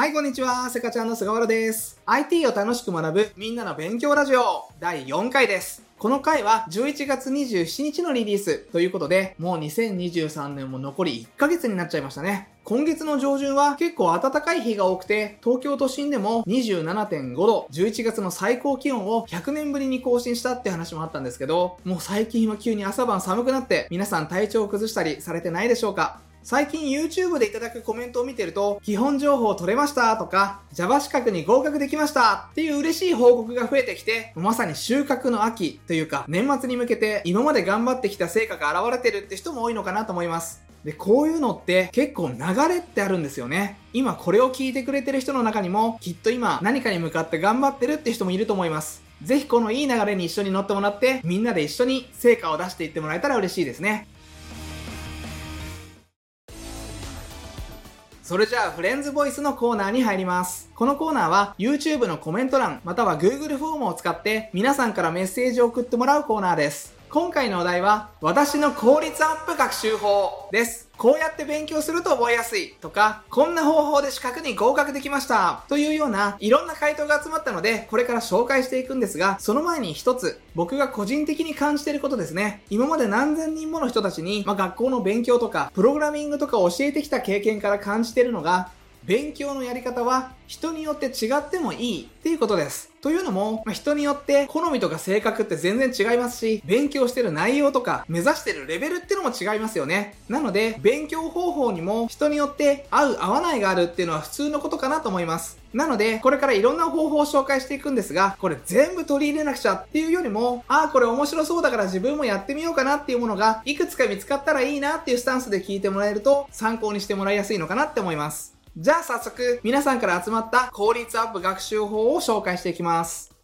はい、こんにちは。せかちゃんの菅原です。IT を楽しく学ぶみんなの勉強ラジオ第4回です。この回は11月27日のリリースということで、もう2023年も残り1ヶ月になっちゃいましたね。今月の上旬は結構暖かい日が多くて、東京都心でも27.5度、11月の最高気温を100年ぶりに更新したって話もあったんですけど、もう最近は急に朝晩寒くなって、皆さん体調を崩したりされてないでしょうか？最近 YouTube でいただくコメントを見てると、基本情報取れましたとか、Java 資格に合格できましたっていう嬉しい報告が増えてきて、まさに収穫の秋というか、年末に向けて今まで頑張ってきた成果が現れてるって人も多いのかなと思います。で、こういうのって結構流れってあるんですよね。今これを聞いてくれてる人の中にも、きっと今何かに向かって頑張ってるって人もいると思います。ぜひこのいい流れに一緒に乗ってもらって、みんなで一緒に成果を出していってもらえたら嬉しいですね。それじゃあ、フレンズボイスのコーナーに入ります。このコーナーは YouTube のコメント欄、または Google フォームを使って皆さんからメッセージを送ってもらうコーナーです。今回のお題は、私の効率アップ学習法です。こうやって勉強すると覚えやすいとか、こんな方法で資格に合格できましたというようないろんな回答が集まったので、これから紹介していくんですが、その前に一つ、僕が個人的に感じていることですね。今まで何千人もの人たちに、まあ、学校の勉強とか、プログラミングとかを教えてきた経験から感じているのが、勉強のやり方は人によって違ってもいいっていうことです。というのも、人によって好みとか性格って全然違いますし、勉強してる内容とか目指してるレベルってのも違いますよね。なので、勉強方法にも人によって合う合わないがあるっていうのは普通のことかなと思います。なので、これからいろんな方法を紹介していくんですが、これ全部取り入れなくちゃっていうよりも、ああ、これ面白そうだから自分もやってみようかなっていうものが、いくつか見つかったらいいなっていうスタンスで聞いてもらえると、参考にしてもらいやすいのかなって思います。じゃあ早速、皆さんから集まった効率アップ学習法を紹介していきます。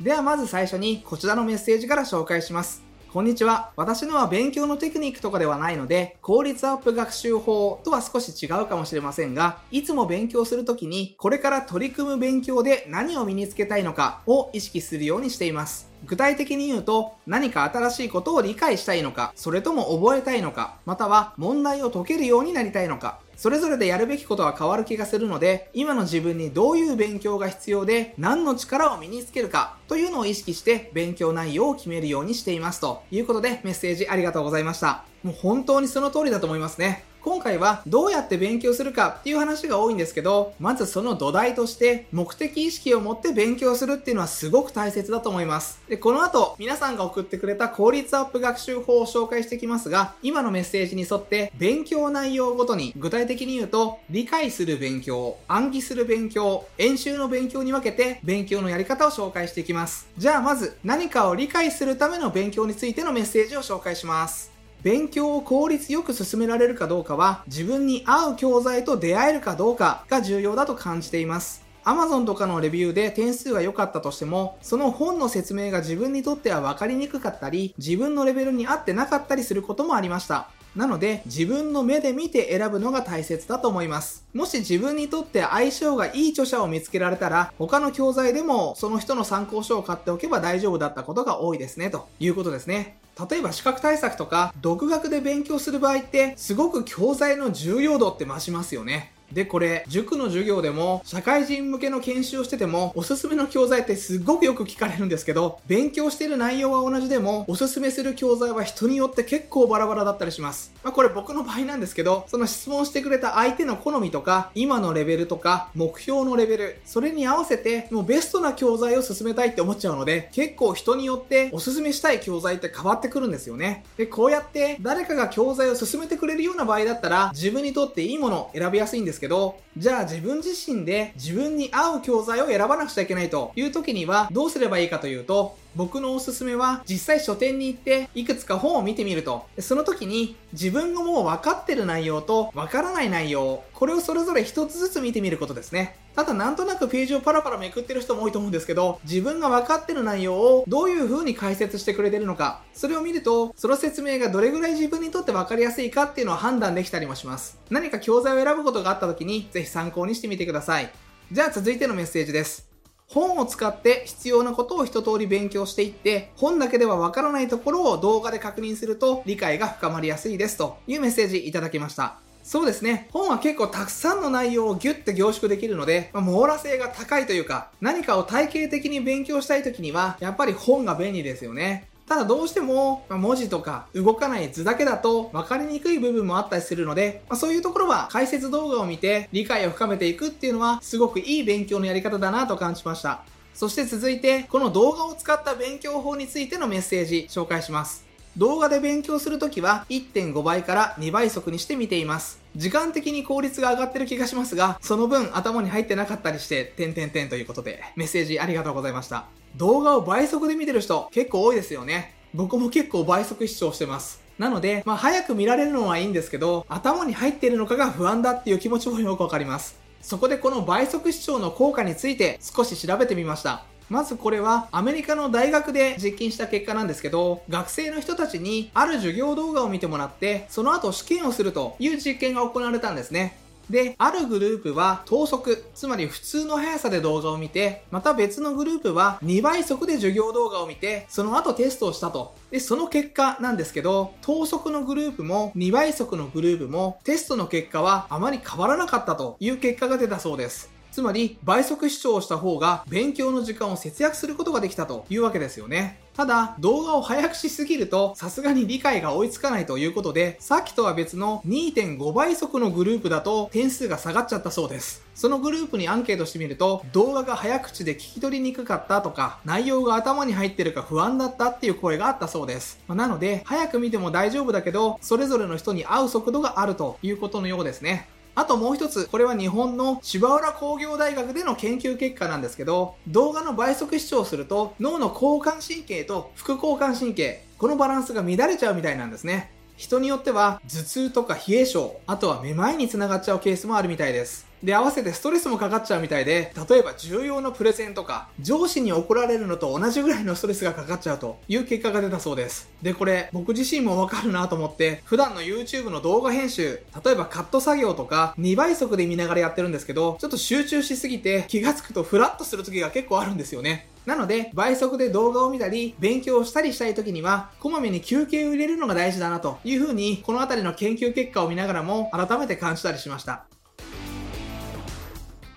ではまず最初にこちらのメッセージから紹介します。こんにちは。私のは勉強のテクニックとかではないので、効率アップ学習法とは少し違うかもしれませんが、いつも勉強するときに、これから取り組む勉強で何を身につけたいのかを意識するようにしています。具体的に言うと、何か新しいことを理解したいのか、それとも覚えたいのか、または問題を解けるようになりたいのか、それぞれでやるべきことは変わる気がするので、今の自分にどういう勉強が必要で、何の力を身につけるか、というのを意識して勉強内容を決めるようにしています。ということで、メッセージありがとうございました。もう本当にその通りだと思いますね。今回はどうやって勉強するかっていう話が多いんですけど、まずその土台として目的意識を持って勉強するっていうのはすごく大切だと思います。で、この後皆さんが送ってくれた効率アップ学習法を紹介していきますが、今のメッセージに沿って勉強内容ごとに具体的に言うと、理解する勉強、暗記する勉強、演習の勉強に分けて勉強のやり方を紹介していきます。じゃあまず何かを理解するための勉強についてのメッセージを紹介します。勉強を効率よく進められるかどうかは自分に合う教材と出会えるかどうかが重要だと感じています。Amazon とかのレビューで点数が良かったとしても、その本の説明が自分にとっては分かりにくかったり、自分のレベルに合ってなかったりすることもありました。なので、自分の目で見て選ぶのが大切だと思います。もし自分にとって相性がいい著者を見つけられたら、他の教材でもその人の参考書を買っておけば大丈夫だったことが多いですね、ということですね。例えば資格対策とか独学で勉強する場合ってすごく教材の重要度って増しますよね。で、これ、塾の授業でも、社会人向けの研修をしてても、おすすめの教材ってすっごくよく聞かれるんですけど、勉強してる内容は同じでも、おすすめする教材は人によって結構バラバラだったりします。まあこれ僕の場合なんですけど、その質問してくれた相手の好みとか、今のレベルとか、目標のレベル、それに合わせて、もうベストな教材を進めたいって思っちゃうので、結構人によっておすすめしたい教材って変わってくるんですよね。で、こうやって誰かが教材を進めてくれるような場合だったら、自分にとっていいものを選びやすいんですけど、じゃあ自分自身で自分に合う教材を選ばなくちゃいけないという時にはどうすればいいかというと、僕のおすすめは実際書店に行っていくつか本を見てみると、その時に自分がもう分かってる内容と分からない内容、これをそれぞれ一つずつ見てみることですね。ただなんとなくページをパラパラめくってる人も多いと思うんですけど、自分が分かってる内容をどういう風に解説してくれてるのか、それを見ると、その説明がどれぐらい自分にとって分かりやすいかっていうのを判断できたりもします。何か教材を選ぶことがあった時に、ぜひ参考にしてみてください。じゃあ続いてのメッセージです。本を使って必要なことを一通り勉強していって、本だけではわからないところを動画で確認すると理解が深まりやすいですというメッセージいただきました。そうですね。本は結構たくさんの内容をギュッて凝縮できるので、まあ、網羅性が高いというか、何かを体系的に勉強したい時には、やっぱり本が便利ですよね。ただどうしても、ま文字とか動かない図だけだと分かりにくい部分もあったりするので、ま、そういうところは解説動画を見て理解を深めていくっていうのはすごくいい勉強のやり方だなと感じました。そして続いて、この動画を使った勉強法についてのメッセージ紹介します。動画で勉強するときは1.5倍から2倍速にして見ています。時間的に効率が上がってる気がしますが、その分頭に入ってなかったりして、点々点ということで、メッセージありがとうございました。動画を倍速で見てる人結構多いですよね。僕も結構倍速視聴してます。なので、まあ早く見られるのはいいんですけど、頭に入っているのかが不安だっていう気持ちもよくわかります。そこでこの倍速視聴の効果について少し調べてみました。まずこれはアメリカの大学で実験した結果なんですけど、学生の人たちにある授業動画を見てもらって、その後試験をするという実験が行われたんですね。で、あるグループは等速、つまり普通の速さで動画を見て、また別のグループは2倍速で授業動画を見て、その後テストをしたと。で、その結果なんですけど、等速のグループも2倍速のグループもテストの結果はあまり変わらなかったという結果が出たそうです。つまり倍速視聴をした方が勉強の時間を節約することができたというわけですよね。ただ、動画を早くしすぎると、さすがに理解が追いつかないということで、さっきとは別の2.5倍速のグループだと点数が下がっちゃったそうです。そのグループにアンケートしてみると、動画が早口で聞き取りにくかったとか、内容が頭に入ってるか不安だったっていう声があったそうです。まあ、なので、早く見ても大丈夫だけど、それぞれの人に合う速度があるということのようですね。あともう一つ、これは日本の芝浦工業大学での研究結果なんですけど、動画の倍速視聴すると脳の交感神経と副交感神経、このバランスが乱れちゃうみたいなんですね。人によっては頭痛とか冷え性、あとはめまいにつながっちゃうケースもあるみたいです。で、合わせてストレスもかかっちゃうみたいで、例えば重要なプレゼンとか、上司に怒られるのと同じぐらいのストレスがかかっちゃうという結果が出たそうです。で、これ、僕自身もわかるなと思って、普段の YouTube の動画編集、例えばカット作業とか、2倍速で見ながらやってるんですけど、ちょっと集中しすぎて気がつくとフラッとする時が結構あるんですよね。なので、倍速で動画を見たり、勉強をしたりしたい時には、こまめに休憩を入れるのが大事だなというふうに、この辺りの研究結果を見ながらも改めて感じたりしました。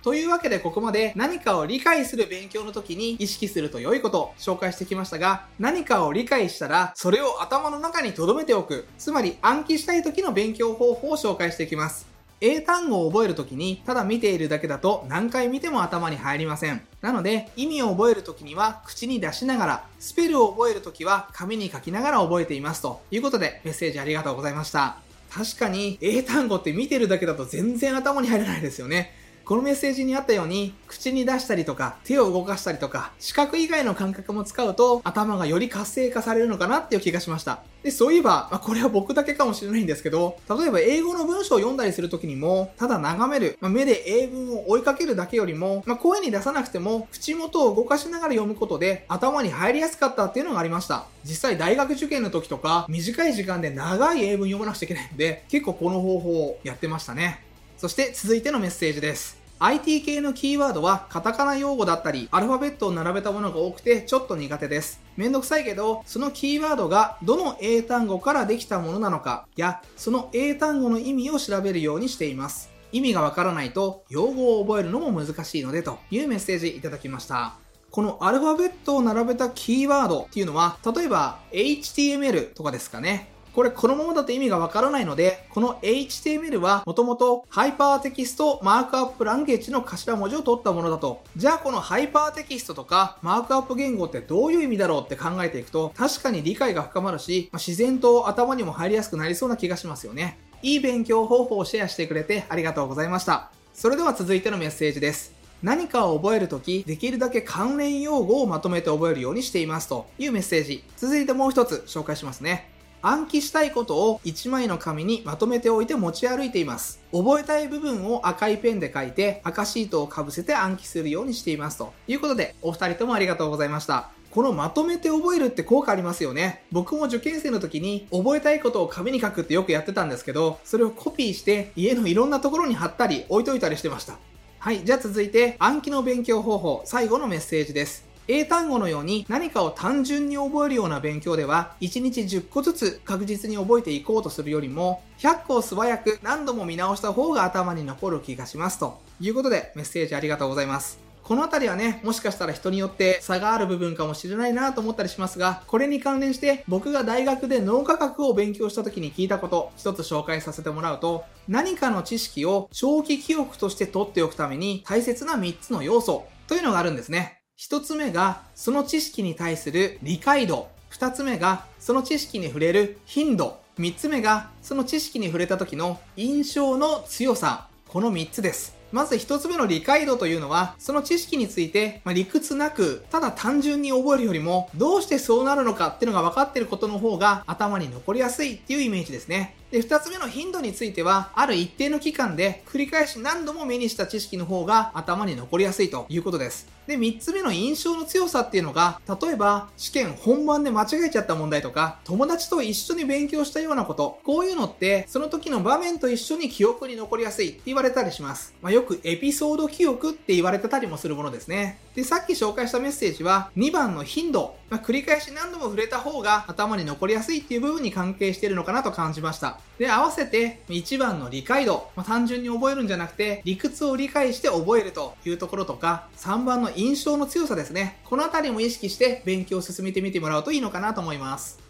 というわけでここまで何かを理解する勉強の時に意識すると良いことを紹介してきましたが、何かを理解したらそれを頭の中に留めておく、つまり暗記したい時の勉強方法を紹介していきます。英単語を覚えるときにただ見ているだけだと何回見ても頭に入りません。なので意味を覚えるときには口に出しながら、スペルを覚えるときは紙に書きながら覚えていますということでメッセージありがとうございました。確かに英単語って見てるだけだと全然頭に入らないですよね。このメッセージにあったように、口に出したりとか、手を動かしたりとか、視覚以外の感覚も使うと、頭がより活性化されるのかなっていう気がしました。で、そういえば、まあ、これは僕だけかもしれないんですけど、例えば英語の文章を読んだりするときにも、ただ眺める、まあ、目で英文を追いかけるだけよりも、まあ、声に出さなくても、口元を動かしながら読むことで、頭に入りやすかったっていうのがありました。実際大学受験の時とか、短い時間で長い英文読まなくちゃいけないんで、結構この方法をやってましたね。そして続いてのメッセージです。IT 系のキーワードはカタカナ用語だったり、アルファベットを並べたものが多くてちょっと苦手です。めんどくさいけど、そのキーワードがどの英単語からできたものなのかや、その英単語の意味を調べるようにしています。意味がわからないと用語を覚えるのも難しいのでというメッセージいただきました。このアルファベットを並べたキーワードっていうのは、例えば HTML とかですかね。これこのままだと意味がわからないので、この HTML はもともと HyperText Markup Language の頭文字を取ったものだと。じゃあこのハイパーテキストとかマークアップ言語ってどういう意味だろうって考えていくと、確かに理解が深まるし、まあ、自然と頭にも入りやすくなりそうな気がしますよね。いい勉強方法をシェアしてくれてありがとうございました。それでは続いてのメッセージです。何かを覚えるとき、できるだけ関連用語をまとめて覚えるようにしていますというメッセージ。続いてもう一つ紹介しますね。暗記したいことを1枚の紙にまとめておいて持ち歩いています。覚えたい部分を赤いペンで書いて赤シートをかぶせて暗記するようにしています。ということで、お二人ともありがとうございました。このまとめて覚えるって効果ありますよね。僕も受験生の時に覚えたいことを紙に書くってよくやってたんですけど、それをコピーして家のいろんなところに貼ったり置いといたりしてました。はい、じゃあ続いて暗記の勉強方法、最後のメッセージです。英単語のように何かを単純に覚えるような勉強では1日10個ずつ確実に覚えていこうとするよりも100個を素早く何度も見直した方が頭に残る気がしますということでメッセージありがとうございます。この辺りはね、もしかしたら人によって差がある部分かもしれないなと思ったりしますが、これに関連して僕が大学で脳科学を勉強した時に聞いたこと、一つ紹介させてもらうと、何かの知識を長期記憶として取っておくために大切な3つの要素というのがあるんですね。1つ目が、その知識に対する理解度。2つ目が、その知識に触れる頻度。3つ目が、その知識に触れた時の印象の強さ。この3つです。まず一つ目の理解度というのは、その知識について、まあ、理屈なく、ただ単純に覚えるよりも、どうしてそうなるのかっていうのが分かってることの方が頭に残りやすいっていうイメージですね。で、二つ目の頻度については、ある一定の期間で繰り返し何度も目にした知識の方が頭に残りやすいということです。で、三つ目の印象の強さっていうのが、例えば試験本番で間違えちゃった問題とか、友達と一緒に勉強したようなこと、こういうのって、その時の場面と一緒に記憶に残りやすいって言われたりします。まあ、よくエピソード記憶って言われてたりもするものですね。で、さっき紹介したメッセージは、2番の頻度。まあ、繰り返し何度も触れた方が頭に残りやすいっていう部分に関係してるのかなと感じました。で、合わせて1番の理解度。まあ、単純に覚えるんじゃなくて、理屈を理解して覚えるというところとか、3番の印象の強さですね。このあたりも意識して勉強を進めてみてもらうといいのかなと思います。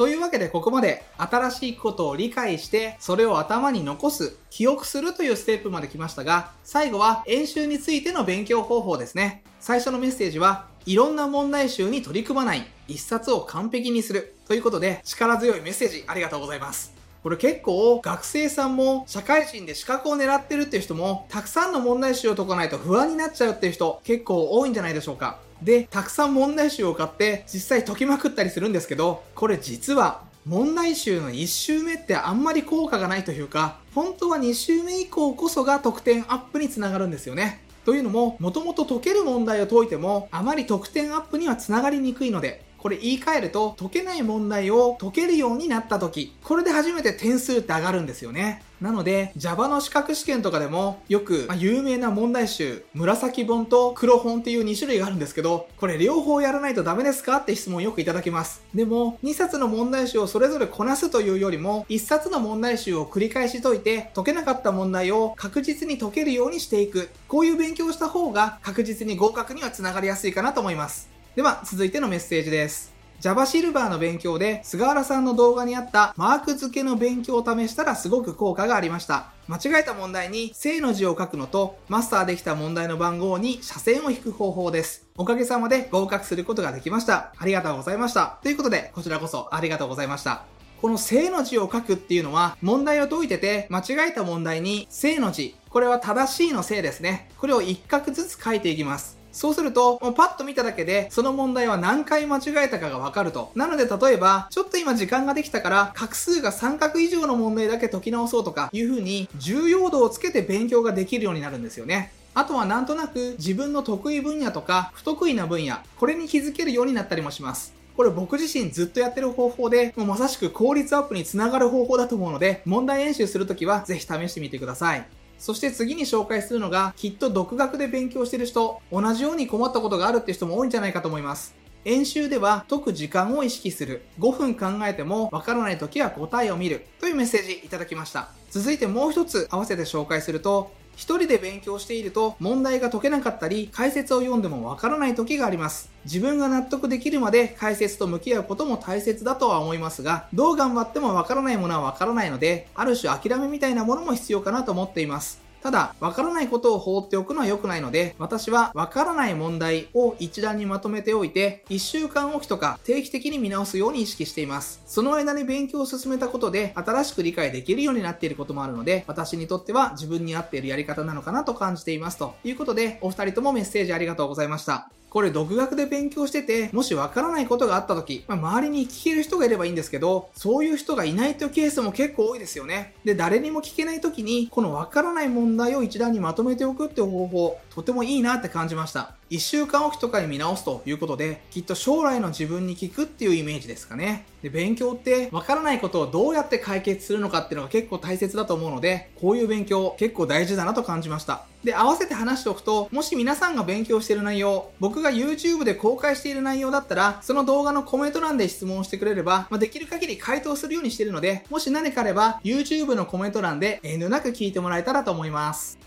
というわけでここまで新しいことを理解してそれを頭に残す、記憶するというステップまで来ましたが最後は演習についての勉強方法ですね。最初のメッセージはいろんな問題集に取り組まない一冊を完璧にするということで力強いメッセージありがとうございます。これ結構学生さんも社会人で資格を狙ってるっていう人もたくさんの問題集を解かないと不安になっちゃうっていう人結構多いんじゃないでしょうか。で、たくさん問題集を買って実際解きまくったりするんですけど、これ実は問題集の1周目ってあんまり効果がないというか、本当は2周目以降こそが得点アップにつながるんですよね。というのも、もともと解ける問題を解いても、あまり得点アップにはつながりにくいので、これ言い換えると、解けない問題を解けるようになった時、これで初めて点数って上がるんですよね。なので、Java の資格試験とかでも、よく、まあ、有名な問題集、紫本と黒本っていう2種類があるんですけど、これ両方やらないとダメですかって質問よくいただきます。でも、2冊の問題集をそれぞれこなすというよりも、1冊の問題集を繰り返し解いて、解けなかった問題を確実に解けるようにしていく。こういう勉強をした方が確実に合格にはつながりやすいかなと思います。では、続いてのメッセージです。Java シルバーの勉強で菅原さんの動画にあったマーク付けの勉強を試したらすごく効果がありました。間違えた問題に正の字を書くのとマスターできた問題の番号に斜線を引く方法です。おかげさまで合格することができました。ありがとうございました。ということで、こちらこそありがとうございました。この正の字を書くっていうのは問題を解いてて間違えた問題に正の字、これは正しいの正ですね。これを一画ずつ書いていきます。そうすると、もうパッと見ただけで、その問題は何回間違えたかがわかると。なので、例えば、ちょっと今時間ができたから、画数が3画以上の問題だけ解き直そうとか、いう風に、重要度をつけて勉強ができるようになるんですよね。あとはなんとなく自分の得意分野とか不得意な分野、これに気づけるようになったりもします。これ僕自身ずっとやってる方法で、もうまさしく効率アップにつながる方法だと思うので、問題演習するときはぜひ試してみてください。そして次に紹介するのが、きっと独学で勉強してる人、同じように困ったことがあるって人も多いんじゃないかと思います。演習では解く時間を意識する。5分考えてもわからない時は答えを見る。というメッセージいただきました。続いてもう一つ合わせて紹介すると、一人で勉強していると問題が解けなかったり解説を読んでもわからない時があります。自分が納得できるまで解説と向き合うことも大切だとは思いますが、どう頑張ってもわからないものはわからないので、ある種諦めみたいなものも必要かなと思っています。ただ、わからないことを放っておくのは良くないので、私はわからない問題を一覧にまとめておいて、1週間おきとか定期的に見直すように意識しています。その間に勉強を進めたことで、新しく理解できるようになっていることもあるので、私にとっては自分に合っているやり方なのかなと感じています。ということで、お二人ともメッセージありがとうございました。これ独学で勉強してて、もしわからないことがあった時、まあ、周りに聞ける人がいればいいんですけど、そういう人がいないというケースも結構多いですよね。で、誰にも聞けない時に、このわからない問題を一段にまとめておくっていう方法、とてもいいなって感じました。1週間おきとかに見直すということで、きっと将来の自分に聞くっていうイメージですかね。で、勉強ってわからないことをどうやって解決するのかっていうのが結構大切だと思うので、こういう勉強結構大事だなと感じました。で、合わせて話しておくと、もし皆さんが勉強している内容、僕が YouTube で公開している内容だったら、その動画のコメント欄で質問してくれれば、まあ、できる限り回答するようにしているので、もし何かあれば、YouTube のコメント欄で遠慮なく聞いてもらえたらと思います。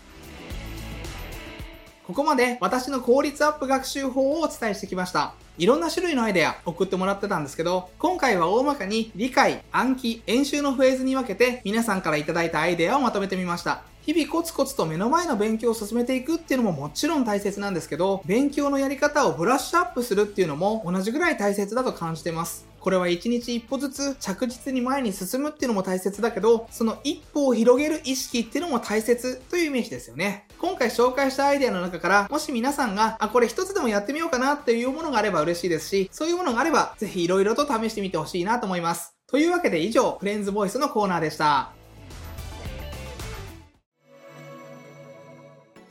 ここまで私の効率アップ学習法をお伝えしてきました。いろんな種類のアイデア送ってもらってたんですけど、今回は大まかに理解、暗記、演習のフェーズに分けて皆さんからいただいたアイデアをまとめてみました。日々コツコツと目の前の勉強を進めていくっていうのももちろん大切なんですけど、勉強のやり方をブラッシュアップするっていうのも同じぐらい大切だと感じてます。これは一日一歩ずつ着実に前に進むっていうのも大切だけど、その一歩を広げる意識っていうのも大切というイメージですよね。今回紹介したアイデアの中から、もし皆さんが、あ、これ一つでもやってみようかなっていうものがあれば嬉しいですし、そういうものがあれば、ぜひ色々と試してみてほしいなと思います。というわけで以上、フレンズボイスのコーナーでした。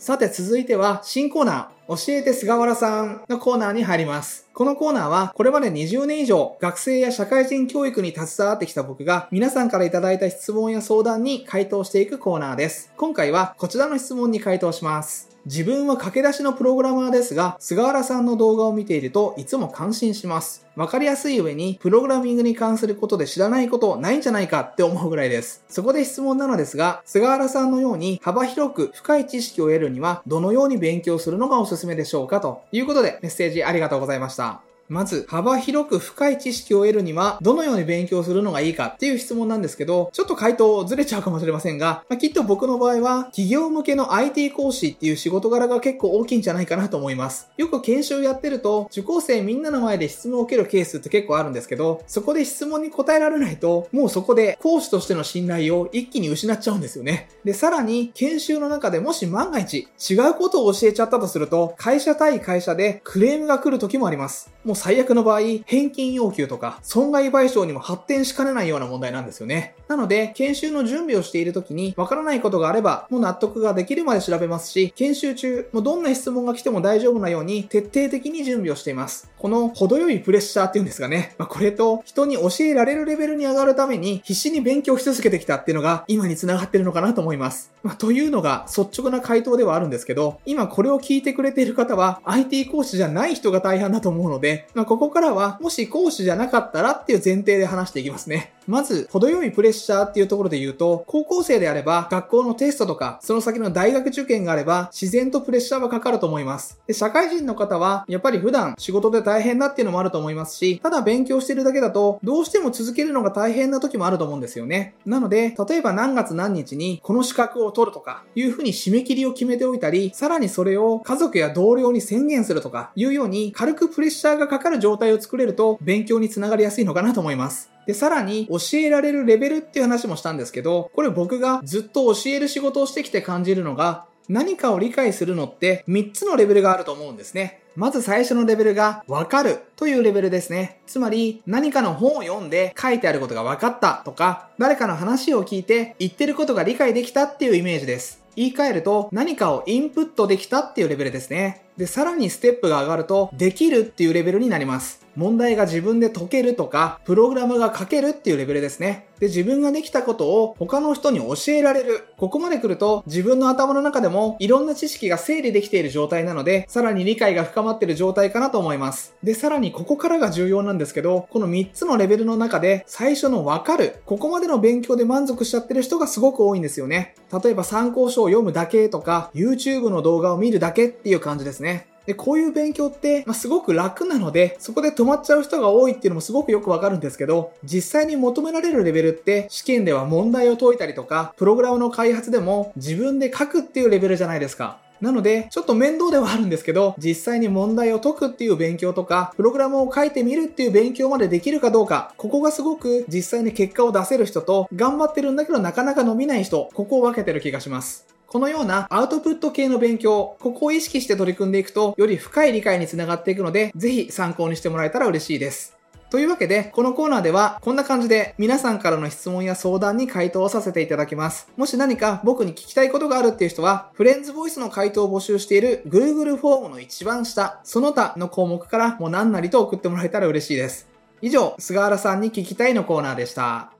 さて続いては新コーナー、教えて菅原さんのコーナーに入ります。このコーナーはこれまで20年以上学生や社会人教育に携わってきた僕が皆さんから頂いた質問や相談に回答していくコーナーです。今回はこちらの質問に回答します。自分は駆け出しのプログラマーですが、菅原さんの動画を見ているといつも感心します。わかりやすい上に、プログラミングに関することで知らないことないんじゃないかって思うぐらいです。そこで質問なのですが、菅原さんのように幅広く深い知識を得るには、どのように勉強するのがおすすめでしょうかということでメッセージありがとうございました。まず、幅広く深い知識を得るには、どのように勉強するのがいいかっていう質問なんですけど、ちょっと回答ずれちゃうかもしれませんが、まあ、きっと僕の場合は、企業向けの IT 講師っていう仕事柄が結構大きいんじゃないかなと思います。よく研修やってると、受講生みんなの前で質問を受けるケースって結構あるんですけど、そこで質問に答えられないと、もうそこで講師としての信頼を一気に失っちゃうんですよね。で、さらに、研修の中でもし万が一、違うことを教えちゃったとすると、会社対会社でクレームが来る時もあります。もう最悪の場合、返金要求とか、損害賠償にも発展しかねないような問題なんですよね。なので、研修の準備をしている時に、わからないことがあれば、もう納得ができるまで調べますし、研修中、もうどんな質問が来ても大丈夫なように、徹底的に準備をしています。この程よいプレッシャーっていうんですかね。まあ、これと、人に教えられるレベルに上がるために、必死に勉強し続けてきたっていうのが、今に繋がってるのかなと思います。まあ、というのが、率直な回答ではあるんですけど、今これを聞いてくれている方は、IT 講師じゃない人が大半だと思うので、まあ、ここからは、もし講師じゃなかったらっていう前提で話していきますね。まず、程よいプレッシャーっていうところで言うと、高校生であれば、学校のテストとか、その先の大学受験があれば、自然とプレッシャーはかかると思います。で、社会人の方は、やっぱり普段仕事で大変だっていうのもあると思いますし、ただ勉強してるだけだと、どうしても続けるのが大変な時もあると思うんですよね。なので、例えば何月何日にこの資格を取るとか、いうふうに締め切りを決めておいたり、さらにそれを家族や同僚に宣言するとか、いうように軽くプレッシャーがかかる状態を作れると、勉強につながりやすいのかなと思います。で、さらに教えられるレベルっていう話もしたんですけど、これ僕がずっと教える仕事をしてきて感じるのが、何かを理解するのって3つのレベルがあると思うんですね。まず最初のレベルがわかるというレベルですね。つまり何かの本を読んで書いてあることが分かったとか、誰かの話を聞いて言ってることが理解できたっていうイメージです。言い換えると何かをインプットできたっていうレベルですね。で、さらにステップが上がると、できるっていうレベルになります。問題が自分で解けるとか、プログラムが書けるっていうレベルですね。で、自分ができたことを他の人に教えられる。ここまで来ると、自分の頭の中でもいろんな知識が整理できている状態なので、さらに理解が深まっている状態かなと思います。で、さらにここからが重要なんですけど、この3つのレベルの中で、最初のわかる。ここまでの勉強で満足しちゃってる人がすごく多いんですよね。例えば参考書を読むだけとか、YouTube の動画を見るだけっていう感じですね。で、こういう勉強って、まあ、すごく楽なので、そこで止まっちゃう人が多いっていうのもすごくよくわかるんですけど、実際に求められるレベルって、試験では問題を解いたりとか、プログラムの開発でも自分で書くっていうレベルじゃないですか。なので、ちょっと面倒ではあるんですけど、実際に問題を解くっていう勉強とか、プログラムを書いてみるっていう勉強までできるかどうか、ここがすごく実際に結果を出せる人と、頑張ってるんだけどなかなか伸びない人、ここを分けてる気がします。このようなアウトプット系の勉強、ここを意識して取り組んでいくと、より深い理解につながっていくので、ぜひ参考にしてもらえたら嬉しいです。というわけで、このコーナーではこんな感じで皆さんからの質問や相談に回答をさせていただきます。もし何か僕に聞きたいことがあるっていう人は、フレンズボイスの回答を募集している Google フォームの一番下、その他の項目からもう何なりと送ってもらえたら嬉しいです。以上、菅原さんに聞きたいのコーナーでした。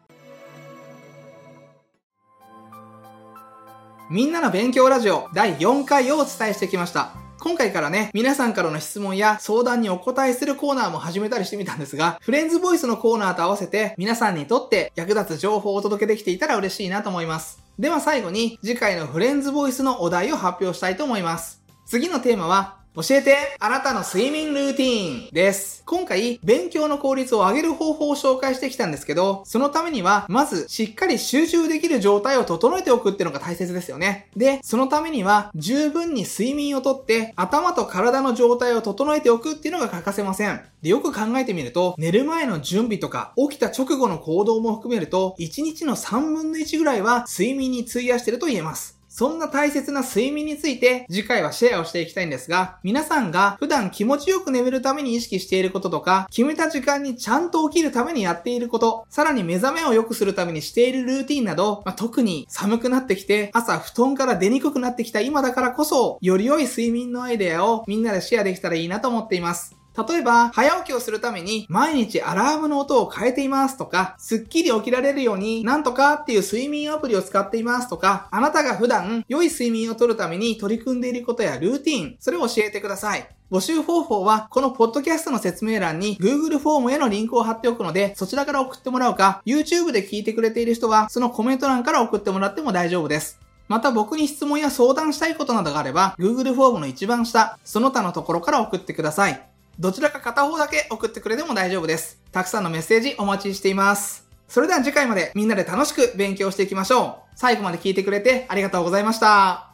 みんなの勉強ラジオ第4回をお伝えしてきました。今回からね、皆さんからの質問や相談にお答えするコーナーも始めたりしてみたんですが、フレンズボイスのコーナーと合わせて皆さんにとって役立つ情報をお届けできていたら嬉しいなと思います。では最後に次回のフレンズボイスのお題を発表したいと思います。次のテーマは、教えてあなたの睡眠ルーティーンです。今回、勉強の効率を上げる方法を紹介してきたんですけど、そのためには、まず、しっかり集中できる状態を整えておくっていうのが大切ですよね。で、そのためには、十分に睡眠をとって、頭と体の状態を整えておくっていうのが欠かせません。で、よく考えてみると、寝る前の準備とか、起きた直後の行動も含めると、1日の3分の1ぐらいは睡眠に費やしてると言えます。そんな大切な睡眠について次回はシェアをしていきたいんですが、皆さんが普段気持ちよく眠るために意識していることとか、決めた時間にちゃんと起きるためにやっていること、さらに目覚めを良くするためにしているルーティンなど、まあ、特に寒くなってきて朝布団から出にくくなってきた今だからこそ、より良い睡眠のアイデアをみんなでシェアできたらいいなと思っています。例えば、早起きをするために毎日アラームの音を変えていますとか、すっきり起きられるようになんとかっていう睡眠アプリを使っていますとか、あなたが普段良い睡眠をとるために取り組んでいることやルーティン、それを教えてください。募集方法は、このポッドキャストの説明欄に Google フォームへのリンクを貼っておくので、そちらから送ってもらうか、YouTube で聞いてくれている人は、そのコメント欄から送ってもらっても大丈夫です。また僕に質問や相談したいことなどがあれば、Google フォームの一番下、その他のところから送ってください。どちらか片方だけ送ってくれても大丈夫です。たくさんのメッセージお待ちしています。それでは次回までみんなで楽しく勉強していきましょう。最後まで聞いてくれてありがとうございました。